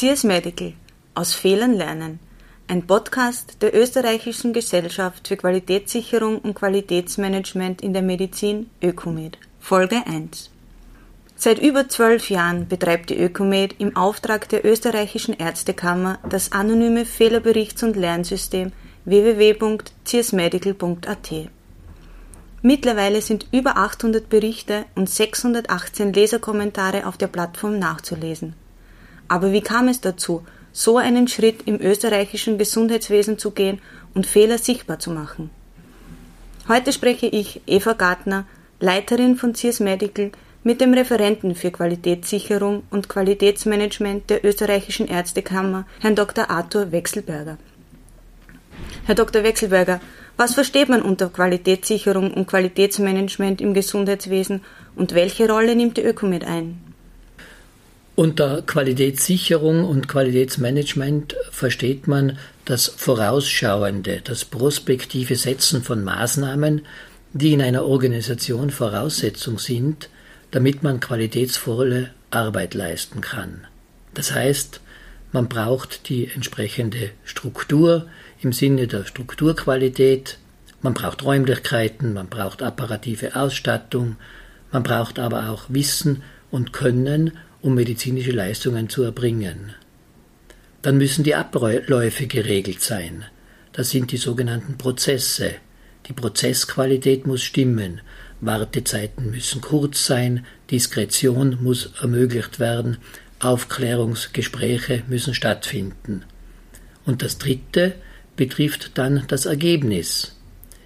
CS Medical aus Fehlern lernen. Ein Podcast der österreichischen Gesellschaft für Qualitätssicherung und Qualitätsmanagement in der Medizin Ökomed. Folge 1. Seit über zwölf Jahren betreibt die Ökomed im Auftrag der österreichischen Ärztekammer das anonyme Fehlerberichts- und Lernsystem www.csmedical.at. Mittlerweile sind über 800 Berichte und 618 Leserkommentare auf der Plattform nachzulesen. Aber wie kam es dazu, so einen Schritt im österreichischen Gesundheitswesen zu gehen und Fehler sichtbar zu machen? Heute spreche ich, Eva Gartner, Leiterin von CS Medical, mit dem Referenten für Qualitätssicherung und Qualitätsmanagement der österreichischen Ärztekammer, Herrn Dr. Arthur Wechselberger. Herr Dr. Wechselberger, was versteht man unter Qualitätssicherung und Qualitätsmanagement im Gesundheitswesen und welche Rolle nimmt die Ökomed ein? Unter Qualitätssicherung und Qualitätsmanagement versteht man das vorausschauende, das prospektive Setzen von Maßnahmen, die in einer Organisation Voraussetzung sind, damit man qualitätsvolle Arbeit leisten kann. Das heißt, man braucht die entsprechende Struktur im Sinne der Strukturqualität, man braucht Räumlichkeiten, man braucht apparative Ausstattung, man braucht aber auch Wissen und Können, um medizinische Leistungen zu erbringen. Dann müssen die Abläufe geregelt sein. Das sind die sogenannten Prozesse. Die Prozessqualität muss stimmen. Wartezeiten müssen kurz sein, Diskretion muss ermöglicht werden, Aufklärungsgespräche müssen stattfinden. Und das Dritte betrifft dann das Ergebnis.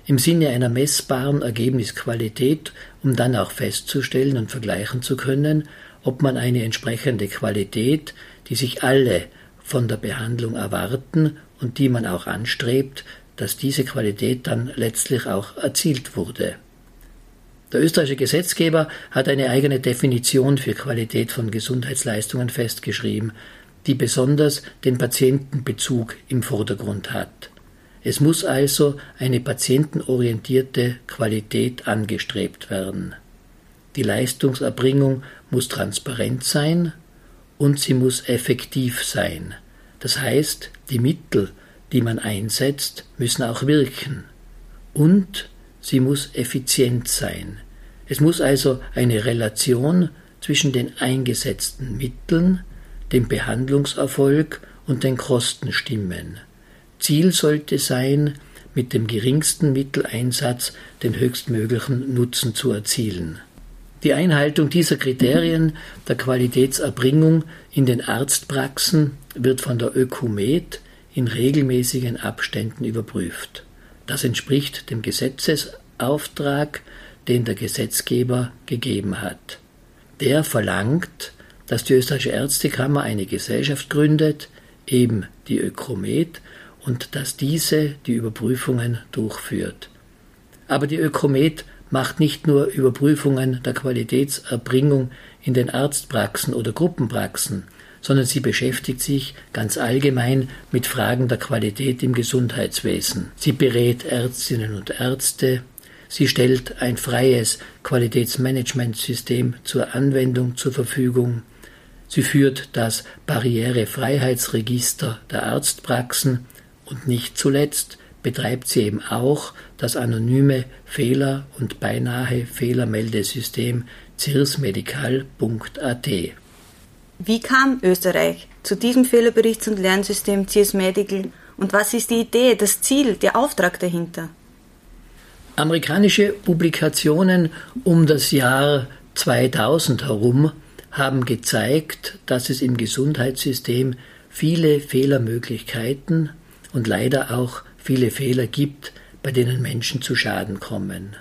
Im Sinne einer messbaren Ergebnisqualität, um dann auch festzustellen und vergleichen zu können, ob man eine entsprechende Qualität, die sich alle von der Behandlung erwarten und die man auch anstrebt, dass diese Qualität dann letztlich auch erzielt wurde. Der österreichische Gesetzgeber hat eine eigene Definition für Qualität von Gesundheitsleistungen festgeschrieben, die besonders den Patientenbezug im Vordergrund hat. Es muss also eine patientenorientierte Qualität angestrebt werden. Die Leistungserbringung muss transparent sein und sie muss effektiv sein. Das heißt, die Mittel, die man einsetzt, müssen auch wirken. Und sie muss effizient sein. Es muss also eine Relation zwischen den eingesetzten Mitteln, dem Behandlungserfolg und den Kosten stimmen. Ziel sollte sein, mit dem geringsten Mitteleinsatz den höchstmöglichen Nutzen zu erzielen. Die Einhaltung dieser Kriterien der Qualitätserbringung in den Arztpraxen wird von der Ökumet in regelmäßigen Abständen überprüft. Das entspricht dem Gesetzesauftrag den der Gesetzgeber gegeben hat. Der verlangt, dass die österreichische Ärztekammer eine Gesellschaft gründet, eben die Ökomet, und dass diese die Überprüfungen durchführt. Aber die Ökomet macht nicht nur Überprüfungen der Qualitätserbringung in den Arztpraxen oder Gruppenpraxen, sondern sie beschäftigt sich ganz allgemein mit Fragen der Qualität im Gesundheitswesen. Sie berät Ärztinnen und Ärzte, Sie stellt ein freies Qualitätsmanagementsystem zur Anwendung zur Verfügung. Sie führt das Barrierefreiheitsregister der Arztpraxen und nicht zuletzt betreibt sie eben auch das anonyme Fehler- und beinahe Fehlermeldesystem cirsmedical.at. Wie kam Österreich zu diesem Fehlerberichts- und Lernsystem CIRS Medical und was ist die Idee, das Ziel, der Auftrag dahinter? Amerikanische Publikationen um das Jahr 2000 herum haben gezeigt, dass es im Gesundheitssystem viele Fehlermöglichkeiten und leider auch viele Fehler gibt, bei denen Menschen zu Schaden kommen.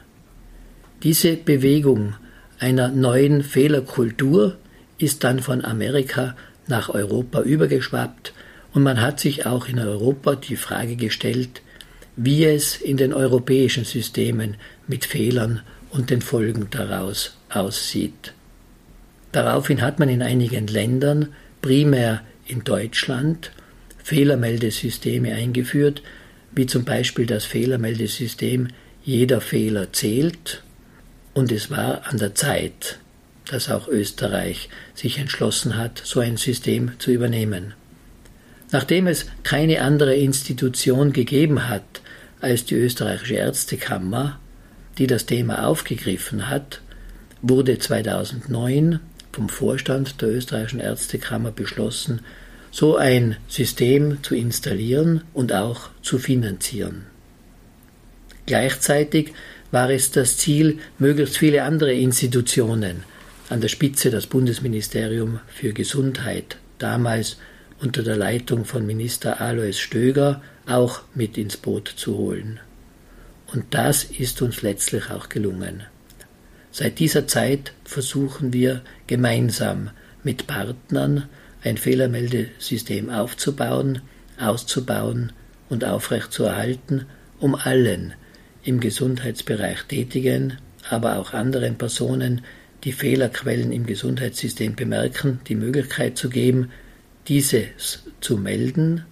Diese Bewegung einer neuen Fehlerkultur ist dann von Amerika nach Europa übergeschwappt und man hat sich auch in Europa die Frage gestellt, wie es in den europäischen Systemen mit Fehlern und den Folgen daraus aussieht. Daraufhin hat man in einigen Ländern, primär in Deutschland, Fehlermeldesysteme eingeführt, wie zum Beispiel das Fehlermeldesystem Jeder Fehler zählt, und es war an der Zeit, dass auch Österreich sich entschlossen hat, so ein System zu übernehmen. Nachdem es keine andere Institution gegeben hat als die österreichische Ärztekammer, die das Thema aufgegriffen hat, wurde 2009 vom Vorstand der österreichischen Ärztekammer beschlossen, so ein System zu installieren und auch zu finanzieren. Gleichzeitig war es das Ziel, möglichst viele andere Institutionen, an der Spitze das Bundesministerium für Gesundheit, damals unter der Leitung von Minister Alois Stöger, auch mit ins Boot zu holen. Und das ist uns letztlich auch gelungen. Seit dieser Zeit versuchen wir gemeinsam mit Partnern ein Fehlermeldesystem aufzubauen, auszubauen und aufrechtzuerhalten, um allen im Gesundheitsbereich tätigen, aber auch anderen Personen, die Fehlerquellen im Gesundheitssystem bemerken, die Möglichkeit zu geben, dieses zu melden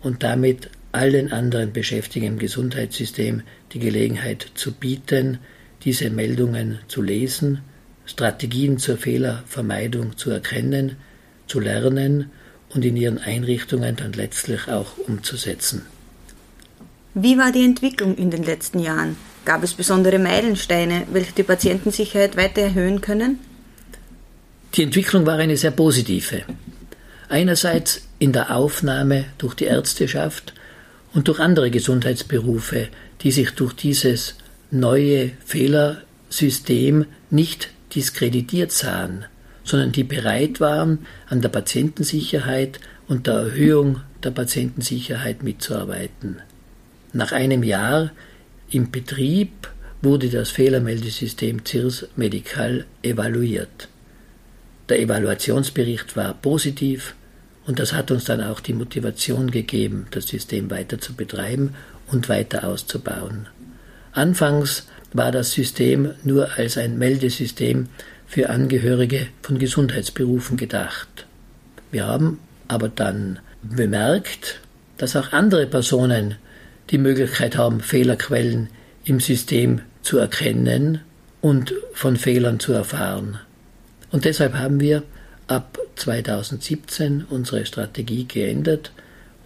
und damit allen anderen Beschäftigten im Gesundheitssystem die Gelegenheit zu bieten, diese Meldungen zu lesen, Strategien zur Fehlervermeidung zu erkennen, zu lernen und in ihren Einrichtungen dann letztlich auch umzusetzen. Wie war die Entwicklung in den letzten Jahren? Gab es besondere Meilensteine, welche die Patientensicherheit weiter erhöhen können? Die Entwicklung war eine sehr positive. Einerseits in der Aufnahme durch die Ärzteschaft und durch andere Gesundheitsberufe, die sich durch dieses neue Fehlersystem nicht diskreditiert sahen, sondern die bereit waren, an der Patientensicherheit und der Erhöhung der Patientensicherheit mitzuarbeiten. Nach einem Jahr im Betrieb wurde das Fehlermeldesystem CIRS Medical evaluiert. Der Evaluationsbericht war positiv und das hat uns dann auch die Motivation gegeben, das System weiter zu betreiben und weiter auszubauen. Anfangs war das System nur als ein Meldesystem für Angehörige von Gesundheitsberufen gedacht. Wir haben aber dann bemerkt, dass auch andere Personen die Möglichkeit haben, Fehlerquellen im System zu erkennen und von Fehlern zu erfahren. Und deshalb haben wir ab 2017 unsere Strategie geändert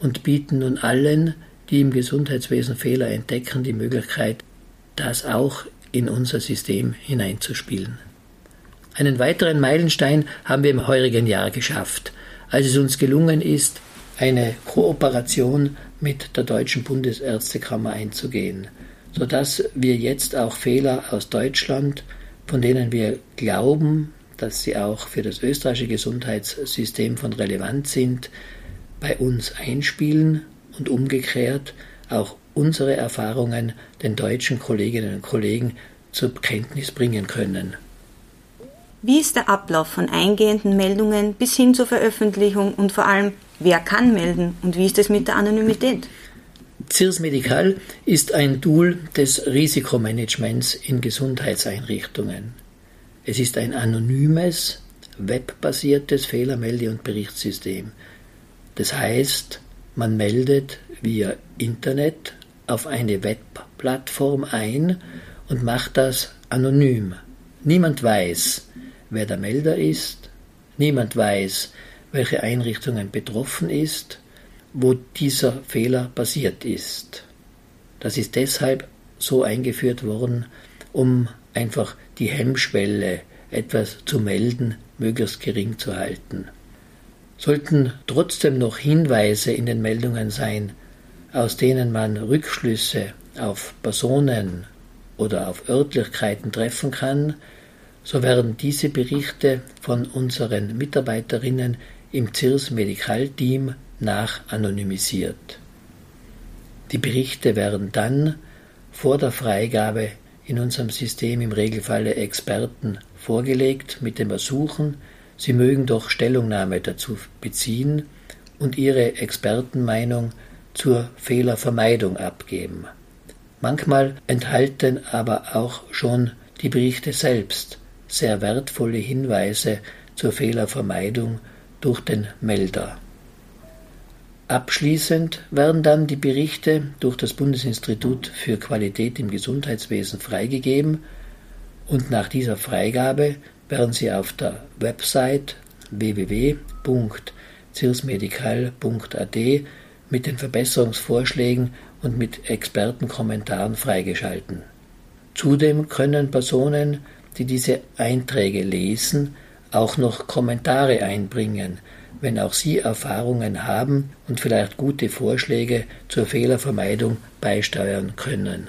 und bieten nun allen, die im Gesundheitswesen Fehler entdecken, die Möglichkeit, das auch in unser System hineinzuspielen. Einen weiteren Meilenstein haben wir im heurigen Jahr geschafft, als es uns gelungen ist, eine Kooperation mit der Deutschen Bundesärztekammer einzugehen, sodass wir jetzt auch Fehler aus Deutschland, von denen wir glauben, dass sie auch für das österreichische Gesundheitssystem von Relevanz sind, bei uns einspielen und umgekehrt auch unsere Erfahrungen den deutschen Kolleginnen und Kollegen zur Kenntnis bringen können. Wie ist der Ablauf von eingehenden Meldungen bis hin zur Veröffentlichung und vor allem, wer kann melden und wie ist es mit der Anonymität? CIRS Medical ist ein Tool des Risikomanagements in Gesundheitseinrichtungen. Es ist ein anonymes, webbasiertes Fehlermelde- und Berichtssystem. Das heißt, man meldet via Internet auf eine Webplattform ein und macht das anonym. Niemand weiß, wer der Melder ist, niemand weiß, welche Einrichtungen betroffen ist, wo dieser Fehler passiert ist. Das ist deshalb so eingeführt worden, um einfach die Hemmschwelle, etwas zu melden, möglichst gering zu halten. Sollten trotzdem noch Hinweise in den Meldungen sein, aus denen man Rückschlüsse auf Personen oder auf Örtlichkeiten treffen kann, so werden diese Berichte von unseren Mitarbeiterinnen im CIRS Medikalteam nach anonymisiert. Die Berichte werden dann vor der Freigabe in unserem System im Regelfalle Experten vorgelegt mit dem Ersuchen, sie mögen doch Stellungnahme dazu beziehen und ihre Expertenmeinung zur Fehlervermeidung abgeben. Manchmal enthalten aber auch schon die Berichte selbst sehr wertvolle Hinweise zur Fehlervermeidung durch den Melder. Abschließend werden dann die Berichte durch das Bundesinstitut für Qualität im Gesundheitswesen freigegeben und nach dieser Freigabe werden sie auf der Website www zirsmedikal.at mit den Verbesserungsvorschlägen und mit Expertenkommentaren freigeschalten. Zudem können Personen, die diese Einträge lesen, auch noch Kommentare einbringen, wenn auch Sie Erfahrungen haben und vielleicht gute Vorschläge zur Fehlervermeidung beisteuern können.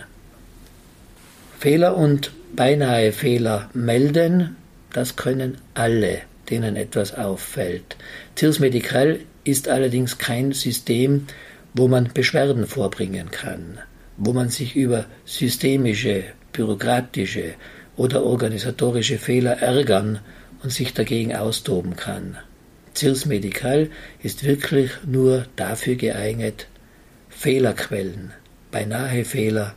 Fehler und beinahe Fehler melden, das können alle, denen etwas auffällt. Tirs Medical ist allerdings kein System, wo man Beschwerden vorbringen kann, wo man sich über systemische, bürokratische oder organisatorische Fehler ärgern und sich dagegen austoben kann. CIRS Medical ist wirklich nur dafür geeignet, Fehlerquellen, beinahe Fehler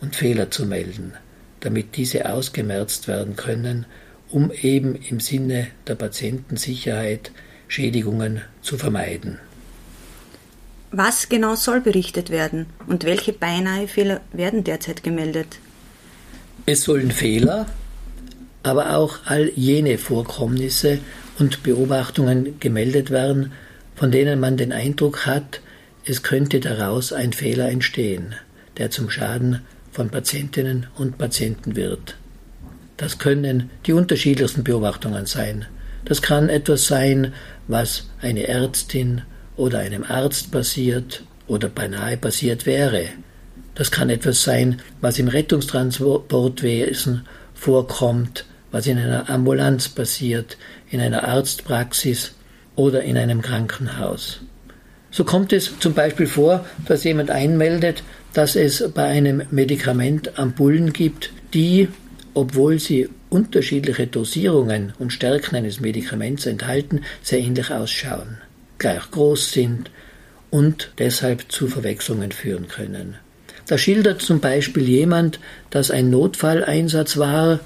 und Fehler zu melden, damit diese ausgemerzt werden können, um eben im Sinne der Patientensicherheit Schädigungen zu vermeiden. Was genau soll berichtet werden und welche beinahe Fehler werden derzeit gemeldet? Es sollen Fehler, aber auch all jene Vorkommnisse und Beobachtungen gemeldet werden, von denen man den Eindruck hat, es könnte daraus ein Fehler entstehen, der zum Schaden von Patientinnen und Patienten wird. Das können die unterschiedlichsten Beobachtungen sein. Das kann etwas sein, was eine Ärztin oder einem Arzt passiert oder beinahe passiert wäre. Das kann etwas sein, was im Rettungstransportwesen vorkommt, was in einer Ambulanz passiert, in einer Arztpraxis oder in einem Krankenhaus. So kommt es zum Beispiel vor, dass jemand einmeldet, dass es bei einem Medikament Ampullen gibt, die, obwohl sie unterschiedliche Dosierungen und Stärken eines Medikaments enthalten, sehr ähnlich ausschauen gleich groß sind und deshalb zu Verwechslungen führen können. Da schildert zum Beispiel jemand, dass ein Notfalleinsatz war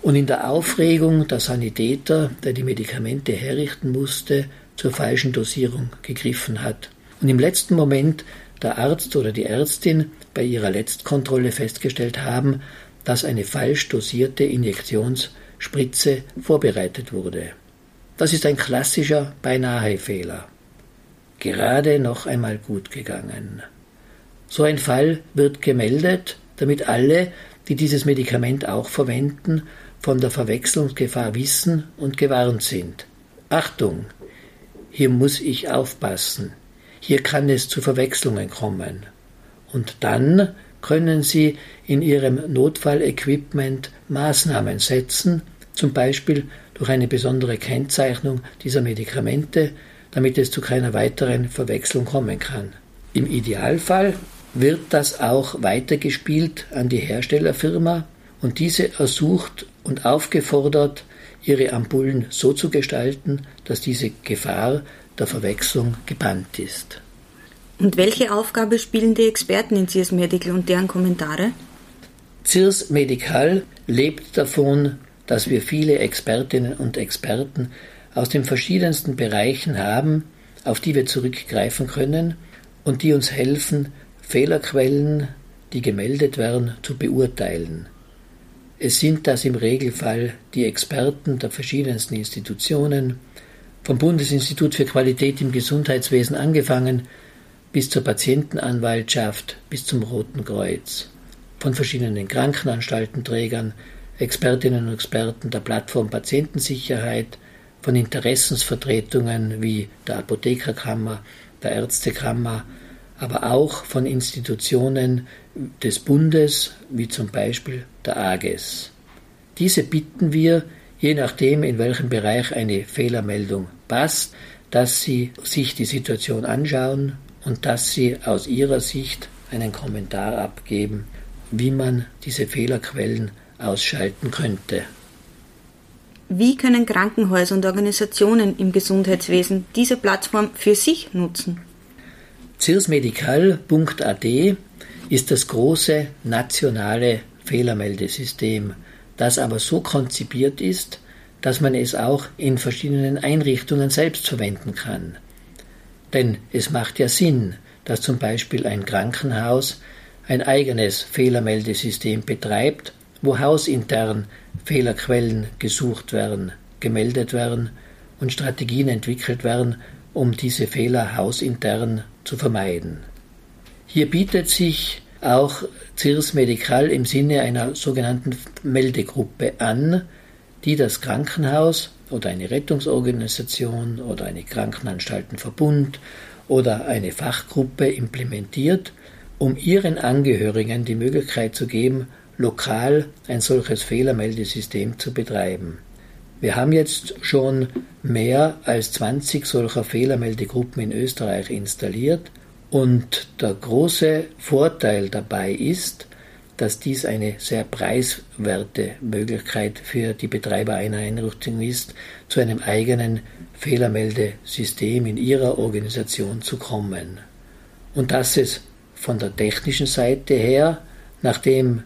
und in der Aufregung der Sanitäter, der die Medikamente herrichten musste, zur falschen Dosierung gegriffen hat. Und im letzten Moment der Arzt oder die Ärztin bei ihrer Letztkontrolle festgestellt haben, dass eine falsch dosierte Injektionsspritze vorbereitet wurde. Das ist ein klassischer Beinahe-Fehler. Gerade noch einmal gut gegangen. So ein Fall wird gemeldet, damit alle, die dieses Medikament auch verwenden, von der Verwechslungsgefahr wissen und gewarnt sind. Achtung, hier muss ich aufpassen, hier kann es zu Verwechslungen kommen. Und dann können Sie in Ihrem Notfallequipment Maßnahmen setzen, zum Beispiel durch eine besondere Kennzeichnung dieser Medikamente, damit es zu keiner weiteren Verwechslung kommen kann. Im Idealfall wird das auch weitergespielt an die Herstellerfirma und diese ersucht und aufgefordert, ihre Ampullen so zu gestalten, dass diese Gefahr der Verwechslung gebannt ist. Und welche Aufgabe spielen die Experten in CIRS Medical und deren Kommentare? CIRS Medical lebt davon, dass wir viele Expertinnen und Experten aus den verschiedensten Bereichen haben, auf die wir zurückgreifen können und die uns helfen, Fehlerquellen, die gemeldet werden, zu beurteilen. Es sind das im Regelfall die Experten der verschiedensten Institutionen, vom Bundesinstitut für Qualität im Gesundheitswesen angefangen bis zur Patientenanwaltschaft bis zum Roten Kreuz, von verschiedenen Krankenanstaltenträgern Expertinnen und Experten der Plattform Patientensicherheit, von Interessensvertretungen wie der Apothekerkammer, der Ärztekammer, aber auch von Institutionen des Bundes, wie zum Beispiel der AGES. Diese bitten wir, je nachdem, in welchem Bereich eine Fehlermeldung passt, dass sie sich die Situation anschauen und dass sie aus ihrer Sicht einen Kommentar abgeben, wie man diese Fehlerquellen ausschalten könnte. Wie können Krankenhäuser und Organisationen im Gesundheitswesen diese Plattform für sich nutzen? Zirsmedical.at ist das große nationale Fehlermeldesystem, das aber so konzipiert ist, dass man es auch in verschiedenen Einrichtungen selbst verwenden kann. Denn es macht ja Sinn, dass zum Beispiel ein Krankenhaus ein eigenes Fehlermeldesystem betreibt wo hausintern Fehlerquellen gesucht werden, gemeldet werden und Strategien entwickelt werden, um diese Fehler hausintern zu vermeiden. Hier bietet sich auch CIRS Medical im Sinne einer sogenannten Meldegruppe an, die das Krankenhaus oder eine Rettungsorganisation oder eine Krankenanstaltenverbund oder eine Fachgruppe implementiert, um ihren Angehörigen die Möglichkeit zu geben, lokal ein solches Fehlermeldesystem zu betreiben. Wir haben jetzt schon mehr als 20 solcher Fehlermeldegruppen in Österreich installiert und der große Vorteil dabei ist, dass dies eine sehr preiswerte Möglichkeit für die Betreiber einer Einrichtung ist, zu einem eigenen Fehlermeldesystem in ihrer Organisation zu kommen. Und dass es von der technischen Seite her, nachdem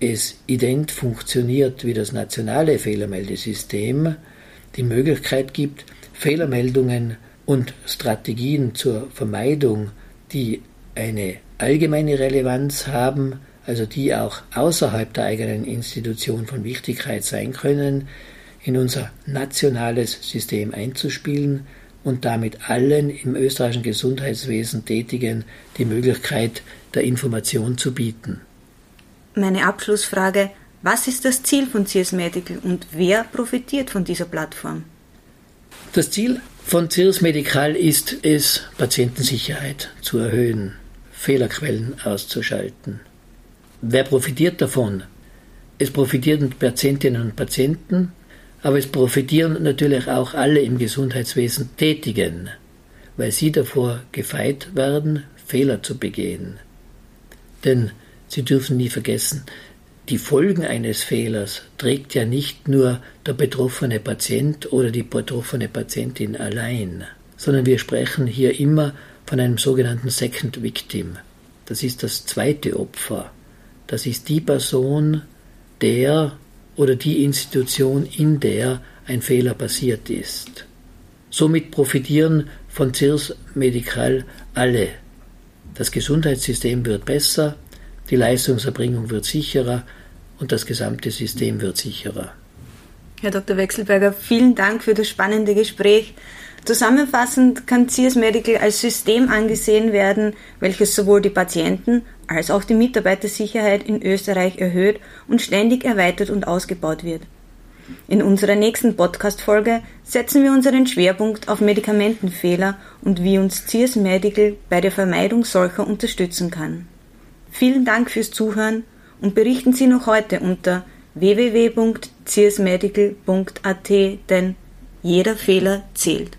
es ident funktioniert wie das nationale Fehlermeldesystem, die Möglichkeit gibt, Fehlermeldungen und Strategien zur Vermeidung, die eine allgemeine Relevanz haben, also die auch außerhalb der eigenen Institution von Wichtigkeit sein können, in unser nationales System einzuspielen und damit allen im österreichischen Gesundheitswesen Tätigen die Möglichkeit der Information zu bieten. Meine Abschlussfrage, was ist das Ziel von CS Medical und wer profitiert von dieser Plattform? Das Ziel von CS Medical ist es, Patientensicherheit zu erhöhen, Fehlerquellen auszuschalten. Wer profitiert davon? Es profitieren Patientinnen und Patienten, aber es profitieren natürlich auch alle im Gesundheitswesen Tätigen, weil sie davor gefeit werden, Fehler zu begehen. Denn Sie dürfen nie vergessen, die Folgen eines Fehlers trägt ja nicht nur der betroffene Patient oder die betroffene Patientin allein, sondern wir sprechen hier immer von einem sogenannten Second Victim. Das ist das zweite Opfer. Das ist die Person, der oder die Institution, in der ein Fehler passiert ist. Somit profitieren von CIRS Medical alle. Das Gesundheitssystem wird besser, die Leistungserbringung wird sicherer und das gesamte System wird sicherer. Herr Dr. Wechselberger, vielen Dank für das spannende Gespräch. Zusammenfassend kann CS Medical als System angesehen werden, welches sowohl die Patienten als auch die Mitarbeitersicherheit in Österreich erhöht und ständig erweitert und ausgebaut wird. In unserer nächsten Podcast-Folge setzen wir unseren Schwerpunkt auf Medikamentenfehler und wie uns CS Medical bei der Vermeidung solcher unterstützen kann. Vielen Dank fürs Zuhören und berichten Sie noch heute unter www.csmedical.at, denn jeder Fehler zählt.